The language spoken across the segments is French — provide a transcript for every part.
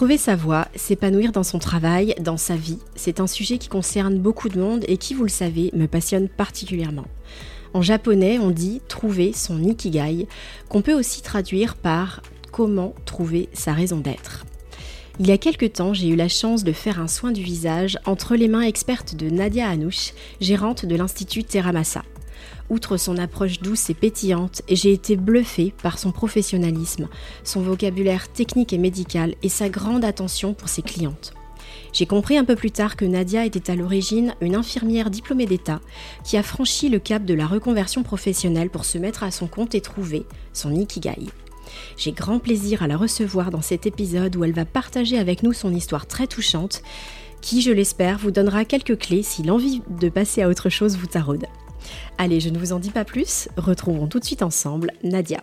Trouver sa voie, s'épanouir dans son travail, dans sa vie, c'est un sujet qui concerne beaucoup de monde et qui, vous le savez, me passionne particulièrement. En japonais, on dit trouver son ikigai, qu'on peut aussi traduire par comment trouver sa raison d'être. Il y a quelques temps, j'ai eu la chance de faire un soin du visage entre les mains expertes de Nadia Anouche, gérante de l'Institut Terramassa. Outre son approche douce et pétillante, j'ai été bluffée par son professionnalisme, son vocabulaire technique et médical et sa grande attention pour ses clientes. J'ai compris un peu plus tard que Nadia était à l'origine une infirmière diplômée d'État qui a franchi le cap de la reconversion professionnelle pour se mettre à son compte et trouver son ikigai. J'ai grand plaisir à la recevoir dans cet épisode où elle va partager avec nous son histoire très touchante qui, je l'espère, vous donnera quelques clés si l'envie de passer à autre chose vous taraude. Allez, je ne vous en dis pas plus, retrouvons tout de suite ensemble Nadia.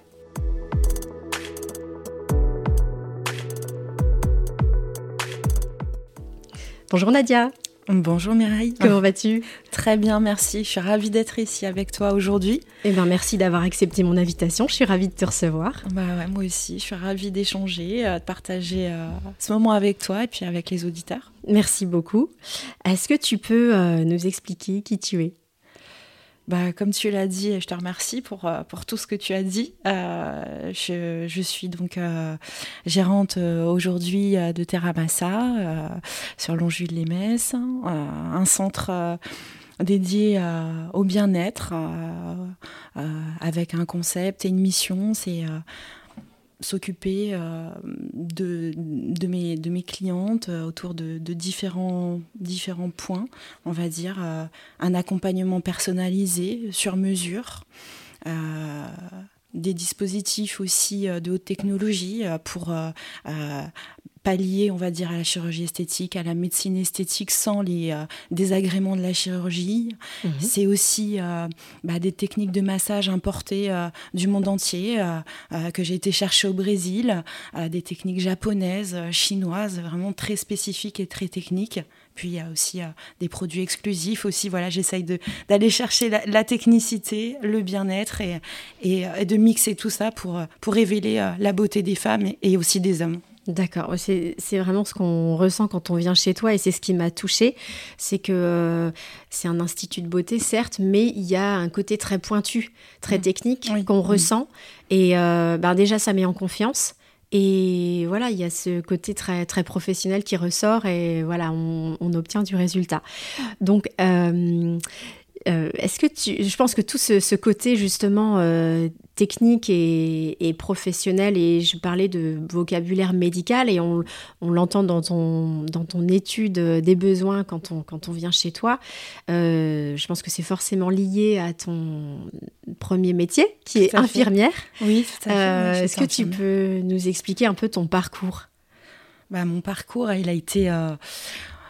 Bonjour Nadia. Bonjour Mireille. Comment vas-tu? Très bien, merci. Je suis ravie d'être ici avec toi aujourd'hui. Eh bien, merci d'avoir accepté mon invitation. Je suis ravie de te recevoir. Bah ouais, moi aussi. Je suis ravie d'échanger, euh, de partager euh, ce moment avec toi et puis avec les auditeurs. Merci beaucoup. Est-ce que tu peux euh, nous expliquer qui tu es? Bah, comme tu l'as dit, je te remercie pour, euh, pour tout ce que tu as dit. Euh, je, je, suis donc euh, gérante euh, aujourd'hui de Terramassa sur Longjules-les-Messes, un centre dédié au bien-être avec un concept et une mission. C'est s'occuper euh, de, mes, de clientes euh, autour de, différents points, on va dire, euh, un accompagnement personnalisé sur mesure. des dispositifs aussi de haute technologie pour pallier, on va dire, à la chirurgie esthétique, à la médecine esthétique sans les euh, désagréments de la chirurgie. Mhm. C'est aussi euh, bah, des techniques de massage importées euh, du monde entier que j'ai été chercher au Brésil, des techniques japonaises, chinoises, vraiment très spécifiques et très techniques. Puis il y a aussi des produits exclusifs aussi. Voilà, j'essaye d'aller chercher la, technicité, le bien-être et, et, de mixer tout ça pour, pour révéler la beauté des femmes et aussi des hommes. D'accord, c'est vraiment ce qu'on ressent quand on vient chez toi et c'est ce qui m'a touchée, c'est que euh, c'est un institut de beauté certes, mais il y a un côté très pointu, très mmh. technique qu'on ressent et euh, ben déjà ça met en confiance. Et voilà, il y a ce côté très, très professionnel qui ressort et voilà, on, obtient du résultat. Donc, euh, est-ce que tu, je pense que tout ce, côté justement technique et, professionnelle, et je parlais de vocabulaire médical, et on, l'entend dans ton, dans ton étude des besoins quand on, quand on vient chez toi. Euh, je pense que c'est forcément lié à ton premier métier, qui est infirmière. Oui, tout à fait. Euh, est-ce que tu peux nous expliquer un peu ton parcours? Bah, Mon parcours, il a été...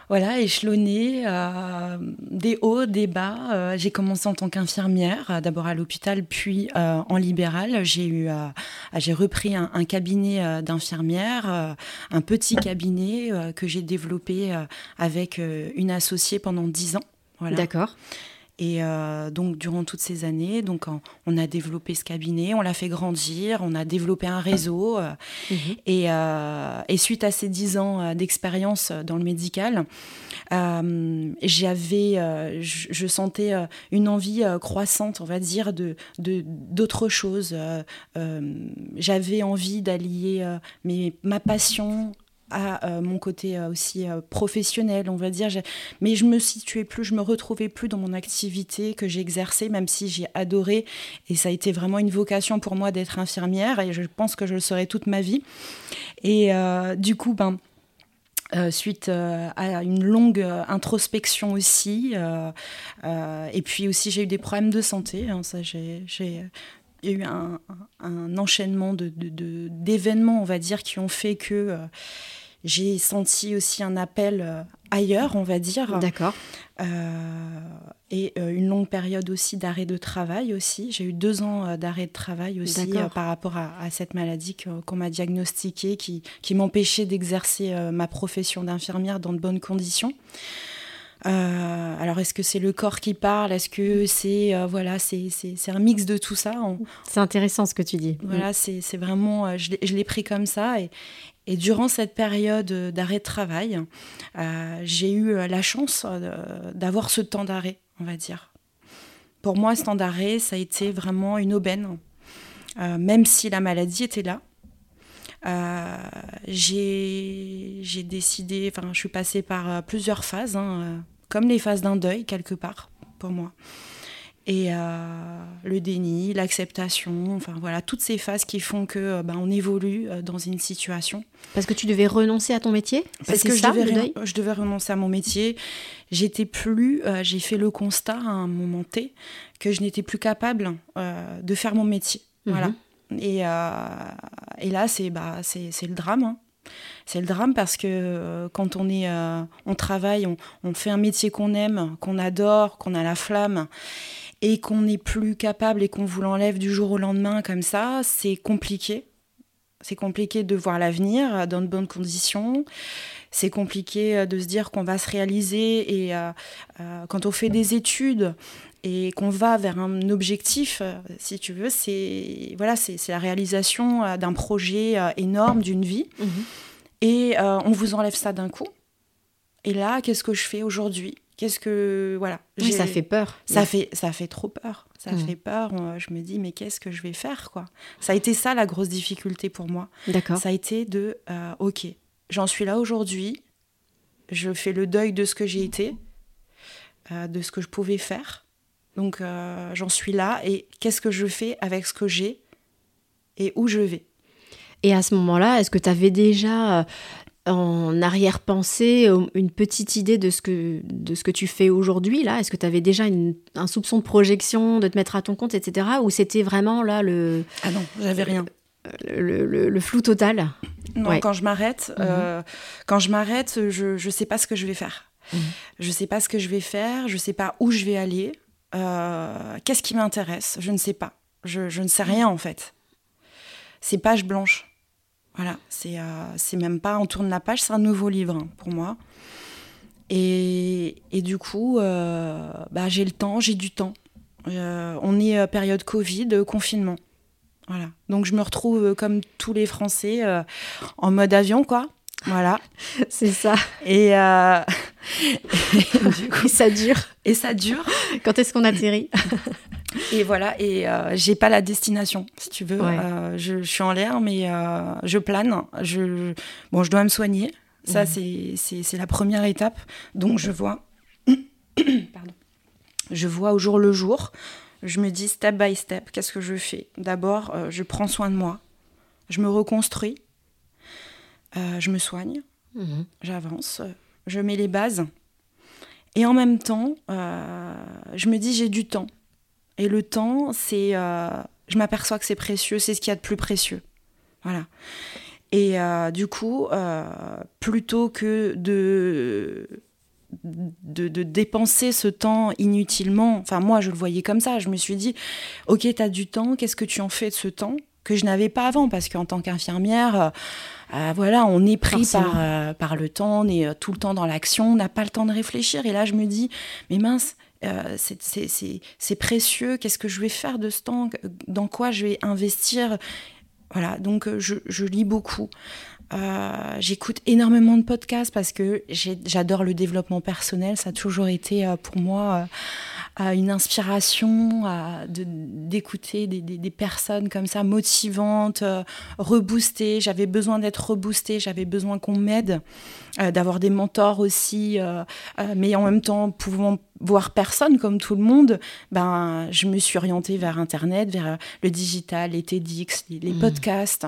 Voilà, échelonné, euh, des hauts, des bas. Euh, j'ai commencé en tant qu'infirmière, euh, d'abord à l'hôpital, puis en libéral. J'ai repris un, cabinet d'infirmière, un petit cabinet que j'ai développé avec une associée pendant dix ans. D'accord. Et euh, donc, durant toutes ces années, donc, on a développé ce cabinet, on l'a fait grandir, on a développé un réseau. Euh, mhm. et, euh, et, suite à ces dix ans d'expérience dans le médical, j'avais, je, sentais une envie croissante, on va dire, de d'autres choses. j'avais envie d'allier ma passion à euh, mon côté euh, aussi euh, professionnel, on va dire. Mais je me situais plus, je me retrouvais plus dans mon activité que j'exerçais, même si j'ai adoré. Et ça a été vraiment une vocation pour moi d'être infirmière. Et je pense que je le serai toute ma vie. Et du coup, ben. suite à une longue introspection aussi, et puis aussi j'ai eu des problèmes de santé. Hein, ça, j'ai il y a eu un, enchaînement d'événements, de, on va dire, qui ont fait que j'ai senti aussi un appel euh, ailleurs, on va dire. D'accord. et une longue période aussi d'arrêt de travail aussi. J'ai eu deux ans d'arrêt de travail aussi par rapport à, cette maladie qu'on m'a diagnostiquée, qui, qui m'empêchait d'exercer ma profession d'infirmière dans de bonnes conditions. Euh, alors, est-ce que c'est le corps qui parle? Est-ce que c'est euh, voilà, c'est un mix de tout ça? C'est intéressant ce que tu dis. Voilà, mm. c'est vraiment, euh, je l'ai pris comme ça et, et durant cette période d'arrêt de travail, j'ai eu la chance d'avoir ce temps d'arrêt, on va dire. Pour moi, ce temps d'arrêt, ça a été vraiment une aubaine, même si la maladie était là. J'ai décidé, enfin, je suis passée par plusieurs phases. Hein, comme les phases d'un deuil quelque part pour moi. Et euh, le déni, l'acceptation, enfin voilà, toutes ces phases qui font que euh, ben, on évolue euh, dans une situation. Parce que tu devais renoncer à ton métier? Parce que je, devais je devais renoncer à mon métier. J'étais plus, j'ai fait le constat à un moment T que je n'étais plus capable de faire mon métier. Voilà. Mhm. Et, là, c'est bah, le drame. Hein. C'est le drame parce que euh, quand on est, euh, on travaille, on, fait un métier qu'on aime, qu'on adore, qu'on a la flamme, et qu'on n'est plus capable et qu'on vous l'enlève du jour au lendemain comme ça, c'est compliqué. C'est compliqué de voir l'avenir dans de bonnes conditions. C'est compliqué de se dire qu'on va se réaliser. Et euh, quand on fait des études, et qu'on va vers un objectif, si tu veux, c'est voilà, c'est la réalisation d'un projet énorme, d'une vie. Mhm. Et euh, on vous enlève ça d'un coup. Et là, qu'est-ce que je fais aujourd'hui? Qu'est-ce que voilà oui, Ça fait peur. Ça fait ça fait trop peur. Ça mm. fait peur. Je me dis mais qu'est-ce que je vais faire quoi? Ça a été ça la grosse difficulté pour moi. D'accord. Ça a été de euh, ok, j'en suis là aujourd'hui. Je fais le deuil de ce que j'ai été, euh, de ce que je pouvais faire. Donc j'en suis là et qu'est-ce que je fais avec ce que j'ai et où je vais? Et à ce moment-là, est-ce que tu avais déjà euh, en arrière-pensée euh, une petite idée de ce que, de ce que tu fais aujourd'hui là? Est-ce que tu avais déjà un soupçon de projection, de te mettre à ton compte, etc. Ou c'était vraiment là le... Ah non, j'avais rien. Le, le, flou total? Non, quand je m'arrête, mhm. euh, quand je m'arrête, je ne sais pas ce que je vais faire. Mhm. Je ne sais pas ce que je vais faire, je ne sais pas où je vais aller, qu'est-ce qui m'intéresse, je ne sais pas. Je, ne sais rien en fait. C'est page blanche. Voilà, c'est euh, même pas on tourne la page, c'est un nouveau livre hein, pour moi. Et, et du coup, euh, bah, j'ai le temps, j'ai du temps. Euh, on est période Covid, confinement. Voilà. Donc je me retrouve comme tous les Français en mode avion, quoi. Voilà. C'est ça. Et, du coup, ça dure. Et ça dure. Quand est-ce qu'on atterrit? Et voilà, et euh, j'ai pas la destination, si tu veux. Euh, je, suis en l'air, mais euh, je plane. Je, bon, je dois me soigner. Ça, c'est la première étape. Donc, je vois. Pardon. Je vois au jour le jour. Je me dis step by step, qu'est-ce que je fais? D'abord, je prends soin de moi. Je me reconstruis. Je me soigne. Mhm. J'avance. Je mets les bases. Et en même temps, je me dis j'ai du temps et le temps, c'est, euh, je m'aperçois que c'est précieux, c'est ce qu'il y a de plus précieux. Voilà. Et euh, du coup, euh, plutôt que de, de, de, dépenser ce temps inutilement, enfin moi je le voyais comme ça, je me suis dit, ok, tu as du temps, qu'est-ce que tu en fais de ce temps que je n'avais pas avant? Parce qu'en tant qu'infirmière, voilà, on est pris par, par le temps, on est tout le temps dans l'action, on n'a pas le temps de réfléchir. Et là, je me dis, mais mince, euh, c'est précieux, qu'est-ce que je vais faire de ce temps, dans quoi je vais investir? Voilà, donc euh, je, lis beaucoup. Euh, j'écoute énormément de podcasts parce que j'adore le développement personnel. Ça a toujours été pour moi une inspiration d'écouter des, des, personnes comme ça motivantes, reboostées. J'avais besoin d'être reboostée, j'avais besoin qu'on m'aide, d'avoir des mentors aussi, mais en même temps pouvant voir personne comme tout le monde, ben, je me suis orientée vers Internet, vers euh, le digital, les TEDx, les, mmh. podcasts.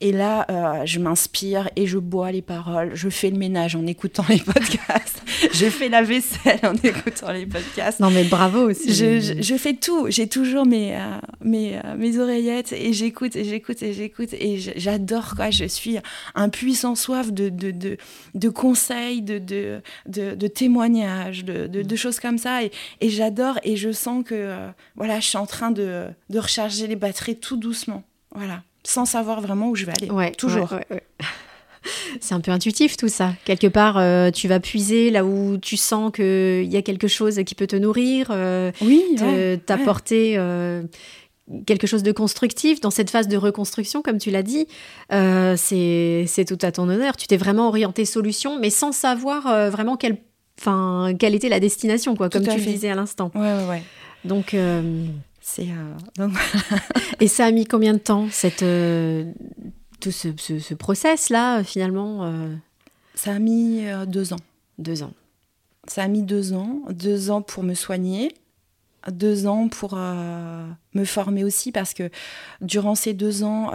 Et là, euh, je m'inspire et je bois les paroles. Je fais le ménage en écoutant les podcasts. je fais la vaisselle en écoutant les podcasts. Non, mais bravo aussi. Je, je, fais tout. J'ai toujours mes, euh, mes, mes oreillettes et j'écoute et j'écoute et j'écoute. Et j'adore, quoi. Je suis un puissant soif de, de, de, de conseils, de, de, de, témoignages, de, de, choses comme ça. Et, et j'adore et je sens que euh, voilà, je suis en train de, de, recharger les batteries tout doucement. Voilà, sans savoir vraiment où je vais aller. Ouais, toujours. C'est un peu intuitif tout ça. Quelque part, euh, tu vas puiser là où tu sens qu'il y a quelque chose qui peut te nourrir, euh, oui, t'apporter quelque chose de constructif dans cette phase de reconstruction, comme tu l'as dit. c'est tout à ton honneur. Tu t'es vraiment orienté solution, mais sans savoir vraiment quel enfin, quelle était la destination, quoi, comme tu le disais à l'instant. Ouais, ouais, ouais. Donc, euh, c'est. Euh, et ça a mis combien de temps, cette, euh, tout ce, ce, process-là, finalement Ça a mis deux ans. Deux ans. Ça a mis deux ans. Deux ans pour me soigner. Deux ans pour me former aussi parce que durant ces deux ans,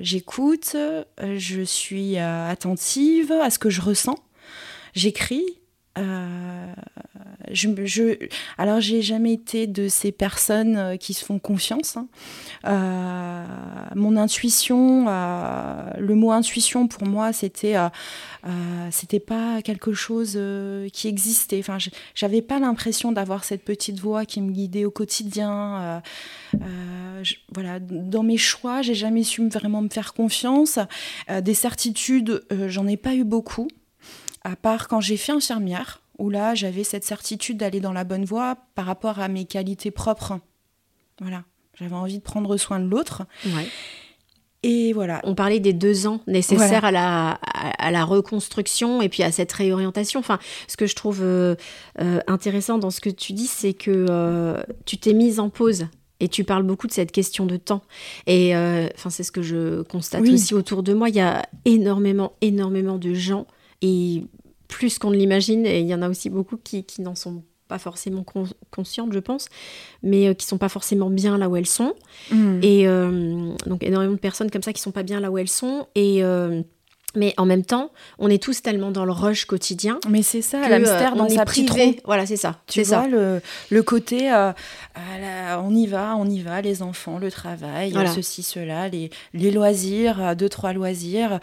j'écoute, je suis attentive à ce que je ressens, j'écris, euh, je, je, alors, j'ai jamais été de ces personnes euh, qui se font confiance. Hein. Euh, mon intuition, le mot intuition pour moi, c'était c'était pas quelque chose qui existait. Enfin, j'avais pas l'impression d'avoir cette petite voix qui me guidait au quotidien. voilà, dans mes choix, j'ai jamais su vraiment me faire confiance. des certitudes, j'en ai pas eu beaucoup à part quand j'ai fait infirmière, où là j'avais cette certitude d'aller dans la bonne voie par rapport à mes qualités propres. Voilà, j'avais envie de prendre soin de l'autre. Et voilà. On parlait des deux ans nécessaires à, la, à, la reconstruction et puis à cette réorientation. Enfin, ce que je trouve euh, euh, intéressant dans ce que tu dis, c'est que euh, tu t'es mise en pause et tu parles beaucoup de cette question de temps. Et enfin, c'est ce que je constate aussi autour de moi. Il y a énormément, énormément de gens et plus qu'on ne l'imagine, et il y en a aussi beaucoup qui, qui n'en sont pas forcément conscientes, je pense, mais euh, qui sont pas forcément bien là où elles sont. Mm. Et euh, donc énormément de personnes comme ça qui sont pas bien là où elles sont. Et euh, mais en même temps, on est tous tellement dans le rush quotidien. Mais c'est ça, l'hamster dans sa petite Voilà, c'est ça. Tu vois, Le, le, côté, on y va, on y va, les enfants, le travail, ceci, cela, les, les loisirs, deux, trois loisirs.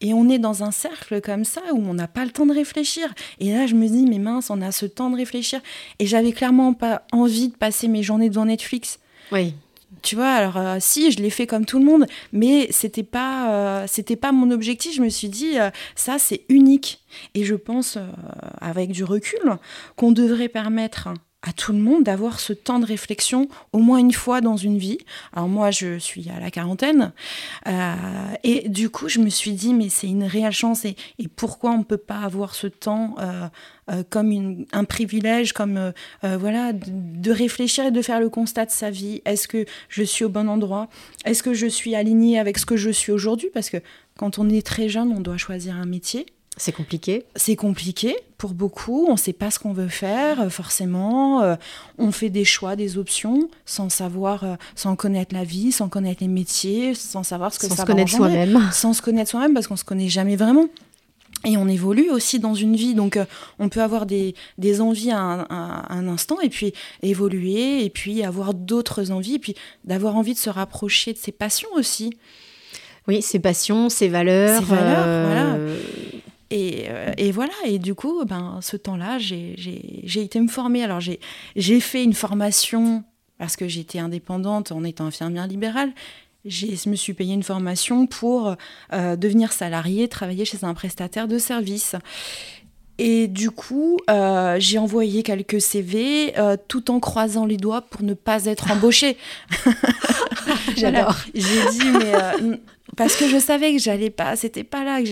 Et on est dans un cercle comme ça où on n'a pas le temps de réfléchir. Et là, je me dis, mais mince, on a ce temps de réfléchir. Et j'avais clairement pas envie de passer mes journées devant Netflix. Oui. Tu vois, alors euh, si, je l'ai fait comme tout le monde, mais c'était pas, euh, c'était pas mon objectif. Je me suis dit, euh, ça, c'est unique. Et je pense, avec du recul, qu'on devrait permettre à tout le monde d'avoir ce temps de réflexion au moins une fois dans une vie. Alors moi, je suis à la quarantaine. Euh, et du coup, je me suis dit, mais c'est une réelle chance. Et, pourquoi on ne peut pas avoir ce temps euh, euh, comme un privilège, comme voilà, de, de, réfléchir et de faire le constat de sa vie. Est-ce que je suis au bon endroit? Est-ce que je suis alignée avec ce que je suis aujourd'hui? Parce que quand on est très jeune, on doit choisir un métier. C'est compliqué. C'est compliqué pour beaucoup. On ne sait pas ce qu'on veut faire, euh, forcément. Euh, on fait des choix, des options, sans savoir, euh, sans connaître la vie, sans connaître les métiers, sans savoir ce que sans ça se connaître soi-même. Sans se connaître soi-même, parce qu'on se connaît jamais vraiment. Et on évolue aussi dans une vie, donc on peut avoir des, des envies à un, à un, instant, et puis évoluer, et puis avoir d'autres envies, et puis d'avoir envie de se rapprocher de ses passions aussi. Oui, ses passions, ses valeurs. Ses valeurs, voilà. Euh, et, voilà, et du coup, ben, ce temps-là, j'ai été me former. Alors, j'ai fait une formation parce que j'étais indépendante en étant infirmière libérale. Je me suis payé une formation pour euh, devenir salarié, travailler chez un prestataire de service. Et du coup, euh, j'ai envoyé quelques CV tout en croisant les doigts pour ne pas être embauchée. J'adore. J'ai dit, mais parce que je savais que j'allais pas, c'était pas là que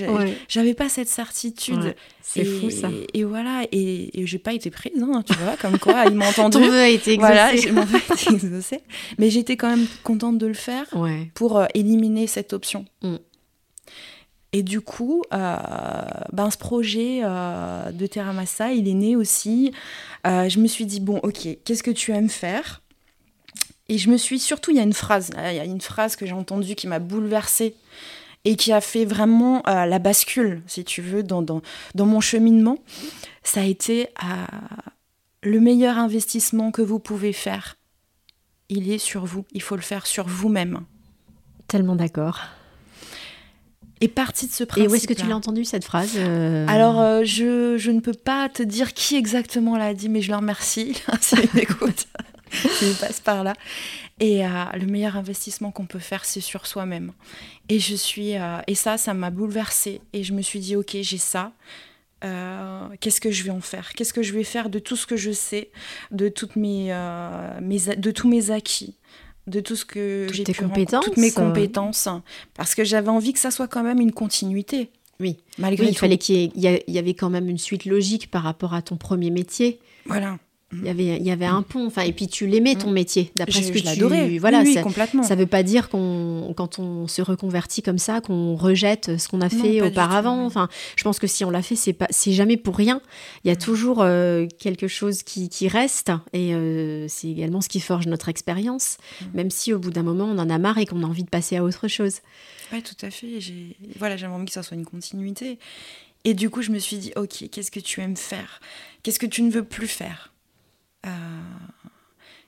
j'avais pas cette certitude. c'est fou ça. Et voilà, et, et j'ai pas été prise, hein, tu vois, comme quoi ils m'ont entendu. Ton vœu a été exaucé. Voilà, vœu a été exaucé. Mais j'étais quand même contente de le faire pour euh, éliminer cette option. Mm. Et du coup, euh, ben, ce projet euh, de Terramassa, il est né aussi. Euh, je me suis dit, bon, ok, qu'est-ce que tu aimes faire? Et je me suis, surtout, il y a une phrase, il y a une phrase que j'ai entendue qui m'a bouleversée et qui a fait vraiment la bascule, si tu veux, dans, dans, dans mon cheminement. Ça a été le meilleur investissement que vous pouvez faire. Il est sur vous, il faut le faire sur vous-même. Tellement d'accord est partie de ce principe. Et où est-ce que tu l'as entendu cette phrase euh Alors, euh, je, je, ne peux pas te dire qui exactement l'a dit, mais je leur remercie si ils m'écoutent. ils passent par là. Et euh, le meilleur investissement qu'on peut faire, c'est sur soi-même. Et je suis, et ça, ça m'a bouleversée. Et je me suis dit, ok, j'ai ça. qu'est-ce que je vais en faire? Qu'est-ce que je vais faire de tout ce que je sais, de toutes mes, mes de tous mes acquis de tout ce que j'ai pu toutes mes compétences, parce que j'avais envie que ça soit quand même une continuité. Oui, malgré il fallait qu'il y, y, avait quand même une suite logique par rapport à ton premier métier. Voilà. Il y avait, il y avait un pont, enfin, et puis tu l'aimais ton mm. métier, d'après ce que je tu... Voilà, oui, ça, complètement. Ça veut pas dire qu'on, quand on se reconvertit comme ça, qu'on rejette ce qu'on a fait auparavant. Enfin, je pense que si on l'a fait, c'est pas, c'est jamais pour rien. Il y a mm. toujours euh, quelque chose qui, qui reste, et euh, c'est également ce qui forge notre expérience, mm. même si au bout d'un moment on en a marre et qu'on a envie de passer à autre chose. Oui, tout à fait. J'ai, voilà, envie que ça soit une continuité. Et du coup, je me suis dit, ok, qu'est-ce que tu aimes faire? Qu'est-ce que tu ne veux plus faire? Euh,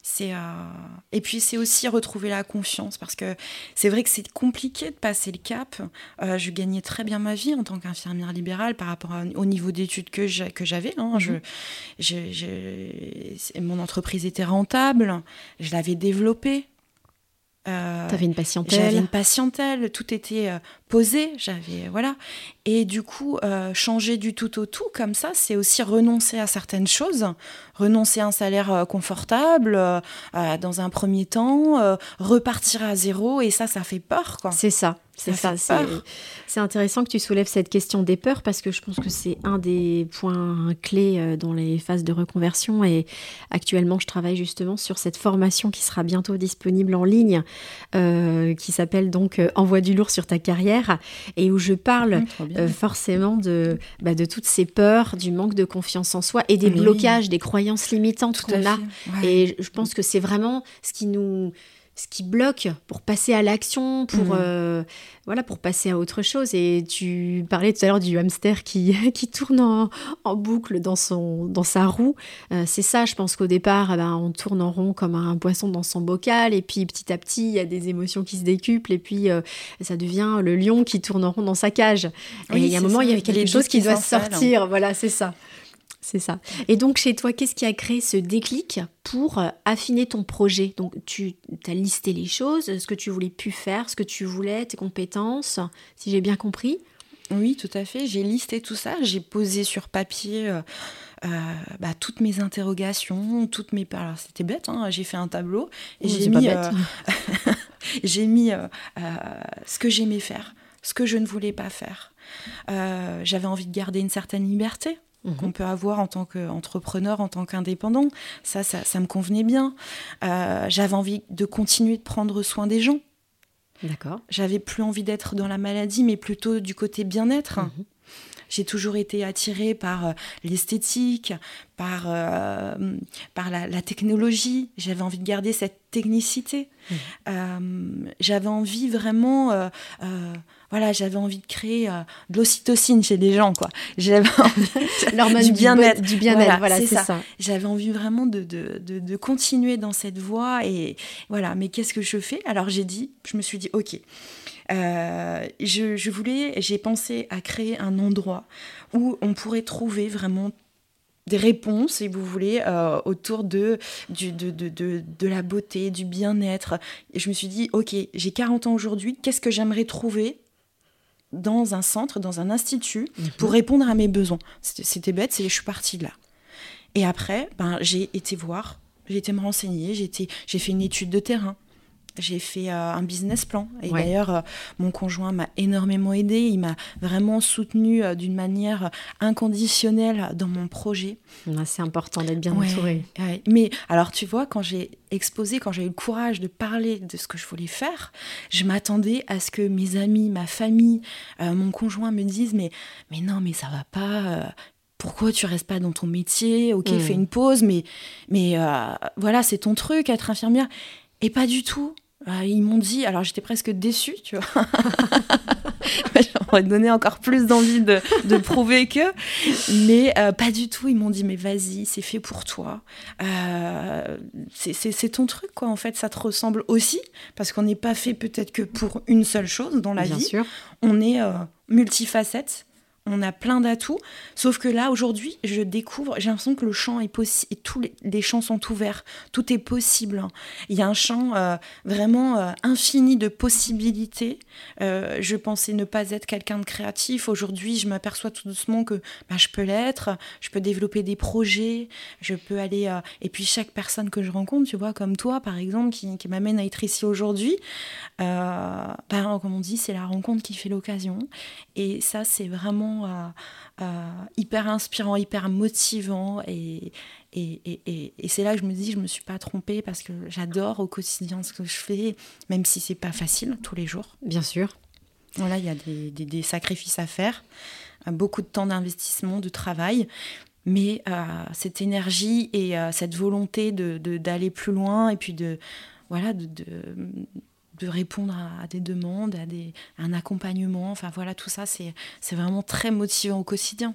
c'est euh, et puis c'est aussi retrouver la confiance parce que c'est vrai que c'est compliqué de passer le cap. Euh, je gagnais très bien ma vie en tant qu'infirmière libérale par rapport au niveau d'études que j'avais. Hein. Mhm. mon entreprise était rentable, je l'avais développée. Euh, T'avais une patientèle. J'avais une patientèle, tout était posé, j'avais voilà. Et du coup, changer du tout au tout comme ça, c'est aussi renoncer à certaines choses renoncer à un salaire euh, confortable euh, euh, dans un premier temps, repartir à zéro, et ça, ça fait peur. C'est ça. C'est ça, c'est intéressant que tu soulèves cette question des peurs parce que je pense que c'est un des points clés dans les phases de reconversion. Et actuellement je travaille justement sur cette formation qui sera bientôt disponible en ligne qui s'appelle donc Envoie du lourd sur ta carrière. Et où je parle mmh, forcément de, bah, de toutes ces peurs, du manque de confiance en soi et des blocages, des croyances limitantes qu'on a. Et je pense que c'est vraiment ce qui nous ce qui bloque pour passer à l'action, pour mm. euh, voilà, pour passer à autre chose. Et tu parlais tout à l'heure du hamster qui, qui tourne en, boucle dans son dans sa roue. Euh, c'est ça, je pense qu'au départ, eh ben, on tourne en rond comme un poisson dans son bocal, et puis petit à petit, il y a des émotions qui se décuplent, et puis euh, ça devient le lion qui tourne en rond dans sa cage. et il y a un moment, il y a quelque chose qui doit sortir. Voilà, c'est ça. C'est ça. Et donc chez toi, qu'est-ce qui a créé ce déclic pour euh, affiner ton projet? Donc tu as listé les choses, ce que tu voulais plus faire, ce que tu voulais, tes compétences, si j'ai bien compris? Oui, tout à fait. J'ai listé tout ça. J'ai posé sur papier euh, euh, bah, toutes mes interrogations, toutes mes. Alors c'était bête. Hein, j'ai fait un tableau et j'ai mis. j'ai mis ce que j'aimais faire, ce que je ne voulais pas faire. J'avais envie de garder une certaine liberté Mhm. qu'on peut avoir en tant qu'entrepreneur, en tant qu'indépendant. Ça, ça, me convenait bien. Euh, j'avais envie de continuer de prendre soin des gens. D'accord. J'avais plus envie d'être dans la maladie, mais plutôt du côté bien-être. Mhm. J'ai toujours été attirée par euh, l'esthétique, par, euh, par la, technologie. J'avais envie de garder cette technicité. Mhm. j'avais envie vraiment voilà, j'avais envie de créer euh, de l'ocytocine chez les gens, quoi. J'avais envie du bien-être, du bien-être, voilà, c'est ça. J'avais envie vraiment de, de, de, continuer dans cette voie et voilà. Mais qu'est-ce que je fais? Alors j'ai dit, je me suis dit, ok. Euh, je, je, voulais, j'ai pensé à créer un endroit où on pourrait trouver vraiment des réponses, si vous voulez, euh, autour de, du, de, de, de, de, la beauté, du bien-être. Et je me suis dit, ok, j'ai 40 ans aujourd'hui, qu'est-ce que j'aimerais trouver dans un centre, dans un institut, mhm. pour répondre à mes besoins? C'était bête, je suis partie de là. Et après, ben, j'ai été voir, j'ai été me renseigner, j'ai fait une étude de terrain. J'ai fait un business plan. Et d'ailleurs, mon conjoint m'a énormément aidé. Il m'a vraiment soutenu d'une manière inconditionnelle dans mon projet. C'est important d'être bien entouré. Mais alors, tu vois, quand j'ai exposé, quand j'ai eu le courage de parler de ce que je voulais faire, je m'attendais à ce que mes amis, ma famille, mon conjoint me disent mais, mais non, mais ça va pas pourquoi tu restes pas dans ton métier? Ok, fais hmm. une pause, mais, mais euh, voilà, c'est ton truc, être infirmière. Et pas du tout. Euh, ils m'ont dit, alors j'étais presque déçue, tu vois. J'aurais donné encore plus d'envie de, de, prouver que. Mais euh, pas du tout. Ils m'ont dit, mais vas-y, c'est fait pour toi. c'est ton truc, quoi. En fait, ça te ressemble aussi. Parce qu'on n'est pas fait peut-être que pour une seule chose dans la Bien vie. Sûr. On est multifacette on a plein d'atouts. Sauf que là, aujourd'hui, je découvre, j'ai l'impression que le champ est possible, tous les, champs sont ouverts, tout est possible. Hein. Il y a un champ euh, vraiment euh, infini de possibilités. Euh, je pensais ne pas être quelqu'un de créatif. Aujourd'hui, je m'aperçois tout doucement que bah, je peux l'être, je peux développer des projets, je peux aller... et puis chaque personne que je rencontre, tu vois, comme toi, par exemple, qui, m'amène à être ici aujourd'hui, bah, comme on dit, c'est la rencontre qui fait l'occasion. Et ça, c'est vraiment hyper inspirant, hyper motivant. Et, et, et, c'est là que je me dis, je me suis pas trompée parce que j'adore au quotidien ce que je fais, même si c'est pas facile tous les jours. Bien sûr. Voilà, il y a des, des, sacrifices à faire, euh, beaucoup de temps d'investissement, de travail. Mais euh, cette énergie et euh, cette volonté d'aller de, plus loin et puis de, voilà, de, de répondre à, des demandes, à, des, un accompagnement. Enfin voilà, tout ça, c'est vraiment très motivant au quotidien.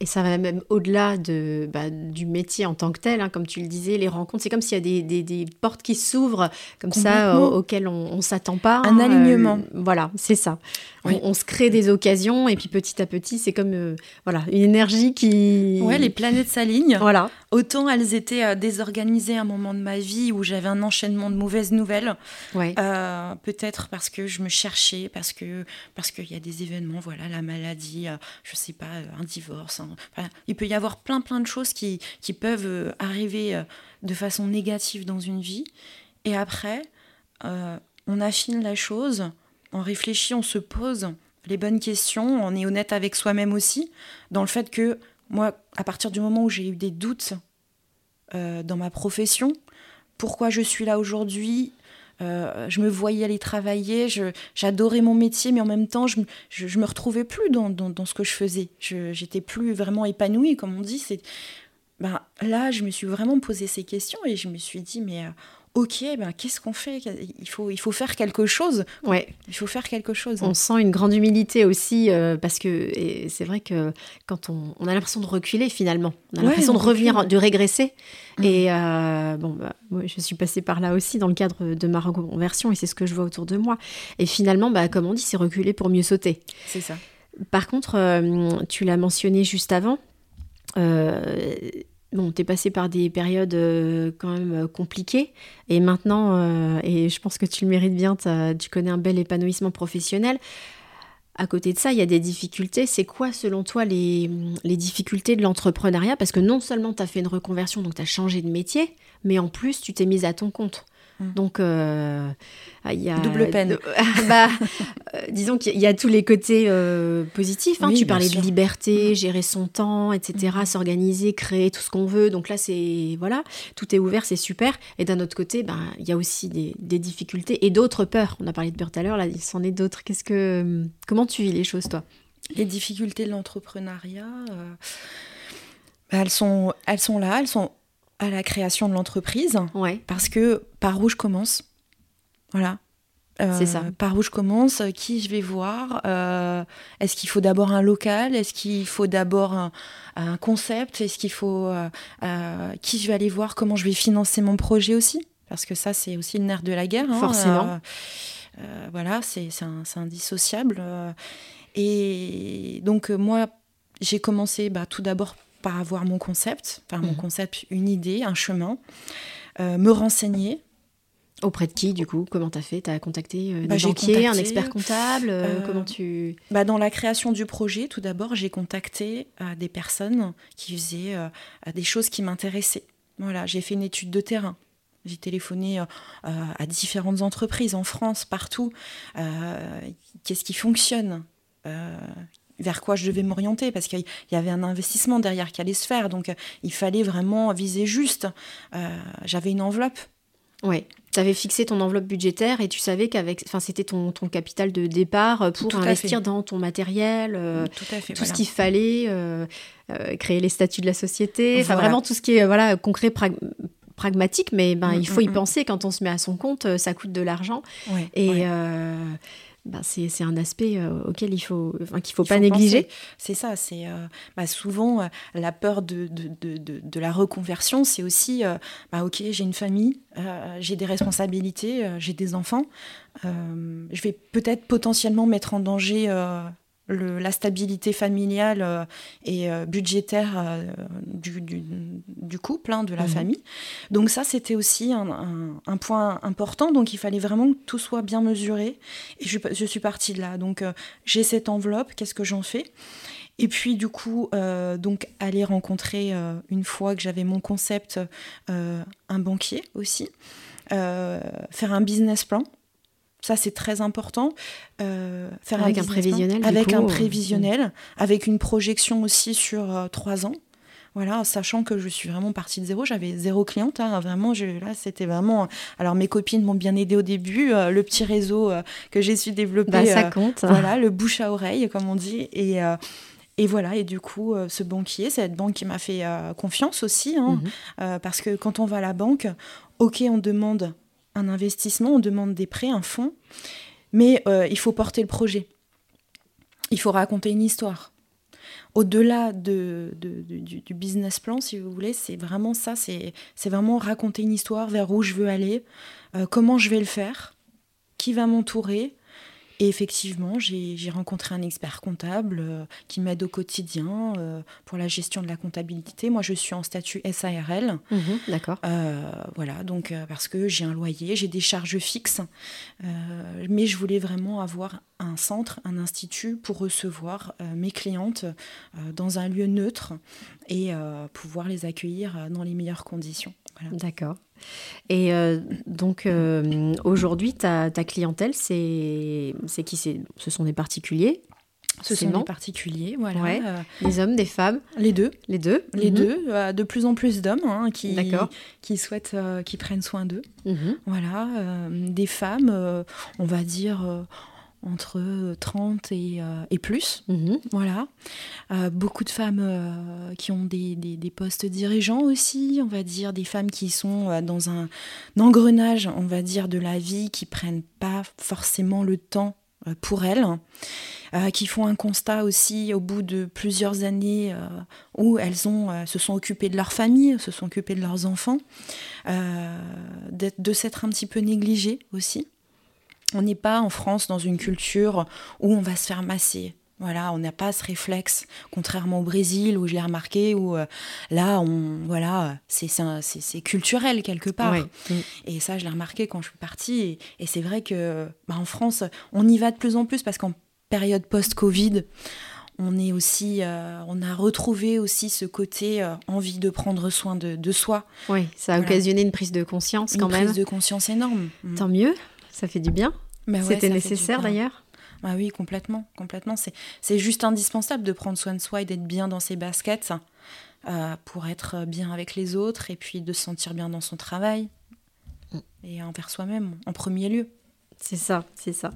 et ça va même au-delà de, bah, du métier en tant que tel, hein, comme tu le disais, les rencontres, c'est comme s'il y a des, des, des, portes qui s'ouvrent comme ça, auxquelles on ne s'attend pas. Un hein, alignement. Euh, voilà, c'est ça. On, se crée des occasions et puis petit à petit, c'est comme euh, voilà, une énergie qui... Ouais, les planètes s'alignent. Voilà. Autant elles étaient euh, désorganisées à un moment de ma vie où j'avais un enchaînement de mauvaises nouvelles. Ouais. Peut-être parce que je me cherchais, parce que parce qu'il y a des événements, voilà, la maladie, je sais pas, un divorce il peut y avoir plein plein de choses qui, qui peuvent euh, arriver euh, de façon négative dans une vie. Et après, euh, on affine la chose, on réfléchit, on se pose les bonnes questions, on est honnête avec soi-même aussi, dans le fait que moi, à partir du moment où j'ai eu des doutes dans ma profession, pourquoi je suis là aujourd'hui, euh, je me voyais aller travailler, j'adorais mon métier, mais en même temps, je, je, me retrouvais plus dans, dans, ce que je faisais. J'étais plus vraiment épanouie, comme on dit. Ben, là, je me suis vraiment posé ces questions et je me suis dit, mais euh, ok, ben, qu'est-ce qu'on fait? Il faut, il faut faire quelque chose. Ouais. Il faut faire quelque chose. On sent une grande humilité aussi, euh, parce que c'est vrai que quand on, on a l'impression de reculer finalement, on a l'impression de revenir, de régresser. Mm. Et euh, bon, bah, moi, je suis passée par là aussi dans le cadre de ma reconversion, et c'est ce que je vois autour de moi. Et finalement, bah, comme on dit, c'est reculer pour mieux sauter. C'est ça. Par contre, euh, tu l'as mentionné juste avant. Euh, Bon, tu es passé par des périodes euh, quand même euh, compliquées et maintenant, euh, et je pense que tu le mérites bien, tu connais un bel épanouissement professionnel. À côté de ça, il y a des difficultés. C'est quoi, selon toi, les, les difficultés de l'entrepreneuriat? Parce que non seulement tu as fait une reconversion, donc tu as changé de métier, mais en plus, tu t'es mise à ton compte. Mm. Donc, euh, il y a. Double peine. bah, euh, disons qu'il y a tous les côtés euh, positifs. Hein. tu parlais de liberté, mm. gérer son temps, etc., mm. s'organiser, créer tout ce qu'on veut. Donc là, c'est. Voilà, tout est ouvert, c'est super. Et d'un autre côté, ben, il y a aussi des, difficultés et d'autres peurs. On a parlé de peur tout à l'heure, là, il s'en est d'autres. Qu'est-ce que. Comment tu vis les choses, toi? Les difficultés de l'entrepreneuriat. Bah, elles, sont, elles sont là, elles sont à la création de l'entreprise. Ouais. Parce que par où je commence? Voilà. Euh, c'est ça. Par où je commence Qui je vais voir euh, Est-ce qu'il faut d'abord un local Est-ce qu'il faut d'abord un, concept Est-ce qu'il faut euh, qui je vais aller voir Comment je vais financer mon projet aussi? Parce que ça, c'est aussi le nerf de la guerre. Hein. Forcément. voilà, c'est indissociable. et donc moi, j'ai commencé bah, tout d'abord par avoir mon concept, par mon mhm. concept, une idée, un chemin, euh, me renseigner. Auprès de qui, du coup Comment tu as fait? Tu as contacté euh, bah, des banquiers, un expert comptable euh, Comment tu... Bah, dans la création du projet, tout d'abord, j'ai contacté des personnes qui faisaient des choses qui m'intéressaient. Voilà, j'ai fait une étude de terrain. J'ai téléphoné à différentes entreprises en France, partout. Qu'est-ce qui fonctionne? Vers quoi je devais m'orienter parce qu'il y avait un investissement derrière qui allait se faire. Donc il fallait vraiment viser juste. J'avais une enveloppe. Oui, tu avais fixé ton enveloppe budgétaire et tu savais qu'avec, enfin, c'était ton, ton, capital de départ pour investir dans ton matériel, euh, tout, ce qu'il fallait, euh, euh, créer les statuts de la société, enfin vraiment tout ce qui est voilà concret, pragmatique, mais ben, mm, il faut y mm, mm. penser quand on se met à son compte, ça coûte de l'argent. et bah, c'est un aspect euh, auquel il faut, enfin, qu'il faut pas négliger. C'est ça, c'est euh, bah, souvent euh, la peur de, de, de, de, la reconversion, c'est aussi, bah, ok, j'ai une famille, j'ai des responsabilités, j'ai des enfants, je vais peut-être potentiellement mettre en danger la stabilité familiale euh, et euh, budgétaire euh, du, couple, hein, de la mhm. famille. Donc ça, c'était aussi un, point important. Donc il fallait vraiment que tout soit bien mesuré. Et je, suis partie de là. Donc j'ai cette enveloppe, qu'est-ce que j'en fais? Et puis du coup, donc aller rencontrer une fois que j'avais mon concept, un banquier aussi, faire un business plan ça, c'est très important. Euh, faire avec un, prévisionnel. Avec un prévisionnel, avec une projection aussi sur euh, trois ans. Voilà, sachant que je suis vraiment partie de zéro, j'avais zéro cliente. Hein, vraiment, là, c'était vraiment. Alors, mes copines m'ont bien aidé au début. Euh, le petit réseau que j'ai su développer. Bah, ça compte. voilà, le bouche à oreille, comme on dit. Et. Et voilà, et du coup, ce banquier, cette banque qui m'a fait confiance aussi, hein, mhm. parce que quand on va à la banque, ok, on demande un investissement, on demande des prêts, un fonds, mais euh, il faut porter le projet. Il faut raconter une histoire. Au-delà de, du, business plan, si vous voulez, c'est vraiment ça, c'est vraiment raconter une histoire vers où je veux aller, euh, comment je vais le faire, qui va m'entourer, et effectivement, j'ai rencontré un expert comptable euh, qui m'aide au quotidien euh, pour la gestion de la comptabilité. Moi, je suis en statut SARL. Mhm, d'accord. Euh, voilà, donc parce que j'ai un loyer, j'ai des charges fixes, mais je voulais vraiment avoir un centre, un institut pour recevoir mes clientes dans un lieu neutre et pouvoir les accueillir dans les meilleures conditions. D'accord. Et euh, donc euh, aujourd'hui, ta, ta, clientèle, c'est qui? Ce sont des particuliers? Ce sont des particuliers, voilà. Euh, des hommes, des femmes? Les deux. Les deux? Les mhm. deux. de plus en plus d'hommes hein, qui, qui souhaitent, qui prennent soin d'eux. Mhm. Voilà. des femmes, on va dire entre 30 et, euh, et plus. Mhm. Voilà. Euh, beaucoup de femmes euh, qui ont des, des, postes dirigeants aussi, on va dire, des femmes qui sont dans un, engrenage, on va dire, de la vie, qui prennent pas forcément le temps pour elles, qui font un constat aussi au bout de plusieurs années où elles ont, se sont occupées de leur famille, se sont occupées de leurs enfants, de s'être un petit peu négligées aussi. On n'est pas en France dans une culture où on va se faire masser. Voilà, on n'a pas ce réflexe, contrairement au Brésil où je l'ai remarqué, où euh, là, on, voilà, c'est culturel quelque part. Et ça, je l'ai remarqué quand je suis partie. Et, c'est vrai que, bah, en France, on y va de plus en plus parce qu'en période post-Covid, on est aussi, euh, on a retrouvé aussi ce côté euh, envie de prendre soin de, soi. Oui, ça a occasionné une prise de conscience quand même. Une prise de conscience énorme. Tant mieux. Ça fait du bien. Bah C'était nécessaire d'ailleurs ah oui, complètement, complètement. C'est juste indispensable de prendre soin de soi et d'être bien dans ses baskets euh, pour être bien avec les autres et puis de se sentir bien dans son travail mm. et envers soi-même en premier lieu. C'est ça, c'est ça.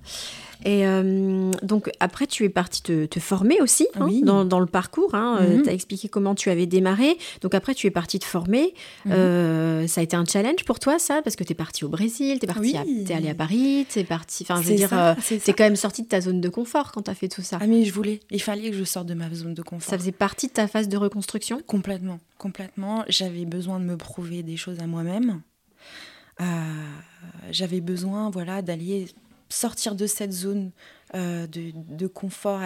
Et euh, donc après, tu es partie te, te former aussi hein, dans, dans, le parcours. Hein, euh, mhm. tu as expliqué comment tu avais démarré. Donc après, tu es partie te former. Mhm. Euh, ça a été un challenge pour toi, ça Parce que tu es partie au Brésil, tu es, partie es allée à Paris, tu es partie... Enfin, je veux dire, tu es quand même sortie de ta zone de confort quand tu as fait tout ça. Ah mais je voulais, il fallait que je sorte de ma zone de confort. Ça faisait partie de ta phase de reconstruction? Complètement, complètement. J'avais besoin de me prouver des choses à moi-même. Euh, j'avais besoin voilà, d'aller sortir de cette zone euh, de, confort.